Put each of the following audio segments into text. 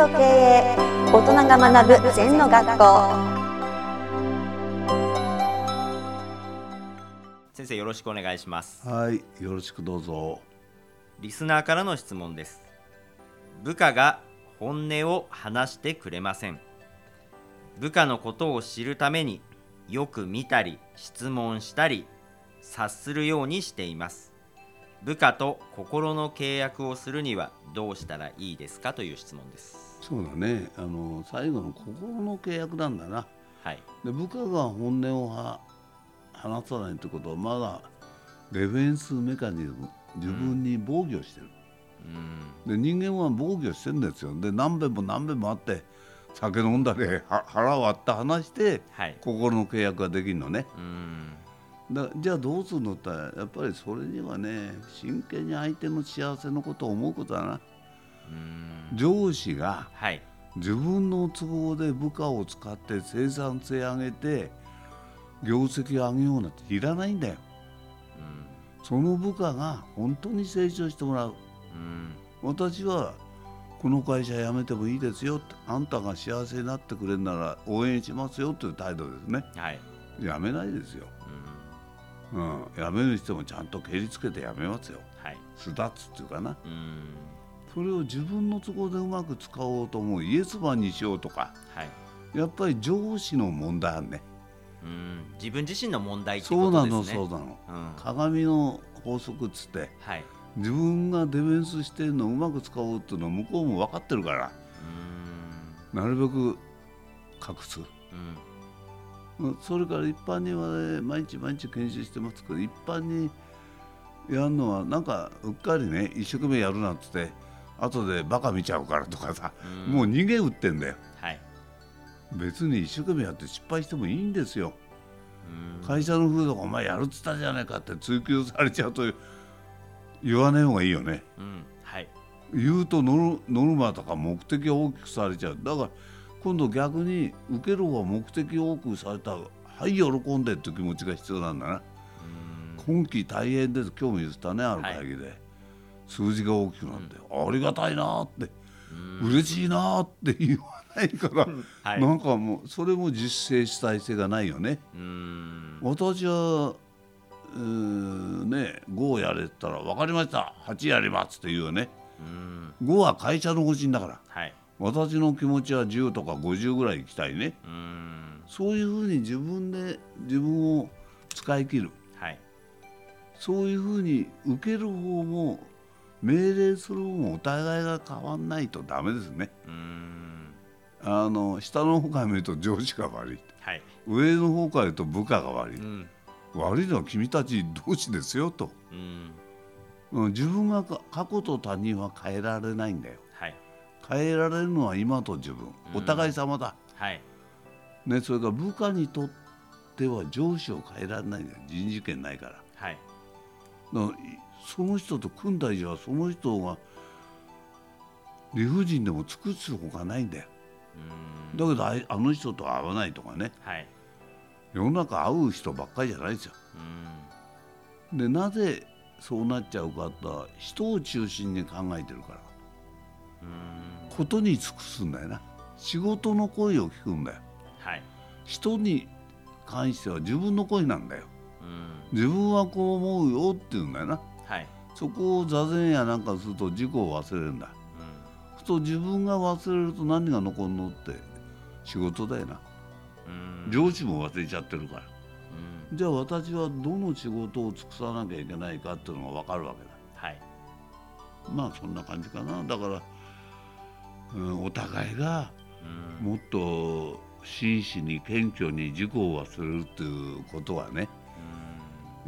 と経営大人が学ぶ禅の学校。先生よろしくお願いします。はい、よろしくどうぞ。リスナーからの質問です。部下が本音を話してくれません。部下のことを知るためによく見たり質問したり察するようにしています部下と心の契約をするにはどうしたらいいですかという質問ですそうだね、あの最後の心の契約なんだな。はいで部下が本音をは話さないってことはまだデフェンスメカニズム自分に防御してる。うんで人間は防御してるんですよ。で何遍も何遍もあって酒飲んだりは腹割って話してはい心の契約ができるのね。うんだじゃあどうするのってやっぱりそれにはね真剣に相手の幸せのことを思うことだな。うん。上司がはい。自分の都合で部下を使って生産性上げて業績を上げようなんていらないんだよ。その部下が本当に成長してもらう。うん。私はこの会社辞めてもいいですよってあんたが幸せになってくれるなら応援しますよという態度ですね。はい。辞めないですよ、うんうん、辞める人もちゃんと蹴りつけて辞めますよ。はい。巣立つっていうかな。うん。それを自分の都合でうまく使おうと思うイエスマンにしようとか。はい。やっぱり上司の問題あるね。うん。自分自身の問題ってそうなことですね。のそうなの。うん。鏡の法則っつって。はい。自分がディフェンスしてるのをうまく使おうっていうのは向こうも分かってるから。うん。なるべく隠す。うんうんそれから一般にはね毎日毎日研修してます。けど一般にやるのはなんかうっかりね一生懸命やるなんつって後でバカ見ちゃうからとかさ、うん。もう逃げ打ってんだよ。はい。別に一生懸命やって失敗してもいいんですよ。うん。会社の風土がお前やるっつったじゃないかって追及されちゃうと言わない方がいいよね。うん。はい。言うとノルノルマとか目的を大きくされちゃう。だから今度逆に受ける方が目的を多くされたらはい喜んでっていう気持ちが必要なんだな。うん。今期大変です。今日も言ってたねある会議で、数字が大きくなって、ありがたいなって、嬉しいなって言わないから、はい。なんかもうそれも実践主体性がないよね。うん。私はうーね5やれたら分かりました8やりますって言うよね。うん。5は会社の方針だから。はい私の気持ちは10とか50ぐらい行きたいね。うん。そういうふうに自分で自分を使い切る。はい。そういうふうに受ける方も命令する方もお互いが変わんないとダメですね。うん。あの下の方から見ると上司が悪い。はい。上の方から言うと部下が悪い、うん。悪いのは君たち同士ですよと、うん。うん、自分がか過去と他人は変えられないんだよ。はい変えられるのは今と自分。お互い様だ、はい。ね、それから部下にとっては上司を変えられないん人事権ないから。はい。だからいその人と組んだ以上はその人が理不尽でも尽くすほかないんだよ。うん。だけどあいあの人と会わないとかね。はい。世の中会う人ばっかりじゃないですよ。うん。でなぜそうなっちゃうかって人を中心に考えてるから。うんことに尽くすんだよな。仕事の声を聞くんだよ。はい。人に関しては自分の声なんだよ。うん。自分はこう思うよって言うんだよな。はい。そこを座禅やなんかすると自己を忘れるんだ。うん。ふと自分が忘れると何が残るのって仕事だよな。うん。上司も忘れちゃってるから。うん。じゃあ私はどの仕事を尽くさなきゃいけないかっていうのが分かるわけだ。はい。まあそんな感じかな。だから、うん、お互いがうん。もっと真摯に謙虚に自己を忘れるっていうことはね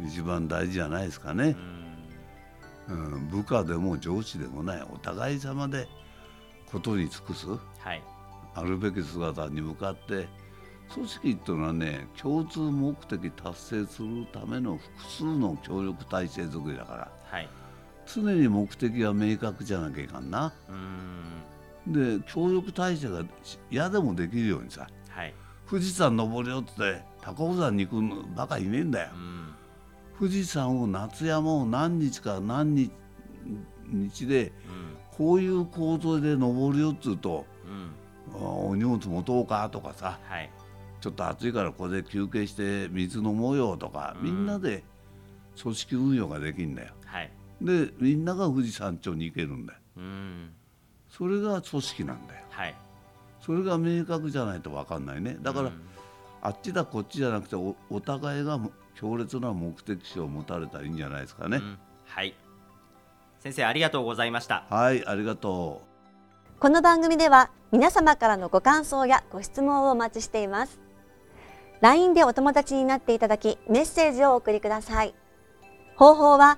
一番大事じゃないですかね。う、んうん、部下でも上司でもないお互い様でことに尽くすはい。あるべき姿に向かって組織っていうのはね共通目的達成するための複数の協力体制づくりだからはい。常に目的が明確じゃなきゃいかんな。うんで協力体制が嫌でもできるようにさはい。富士山登るよって言って高尾山に行くのバカいねえんだよ。うん。富士山を夏山を何日か何日日でうん。こういう構造で登るよっつうとううん、お荷物持とうかとかさ、はい、ちょっと暑いからここで休憩して水飲もうよとか、みんなで組織運用ができるんだよ。はい、でみんなが富士山頂に行けるんだよ。うんそれが組織なんだよ。はい、それが明確じゃないと分かんないね。だから、あっちだこっちじゃなくておお互いが強烈な目的地を持たれたらいいんじゃないですかね。うん、はい。先生ありがとうございました。はいありがとう。この番組では皆様からのご感想やご質問をお待ちしています。LINE でお友達になっていただきメッセージをお送りください。方法は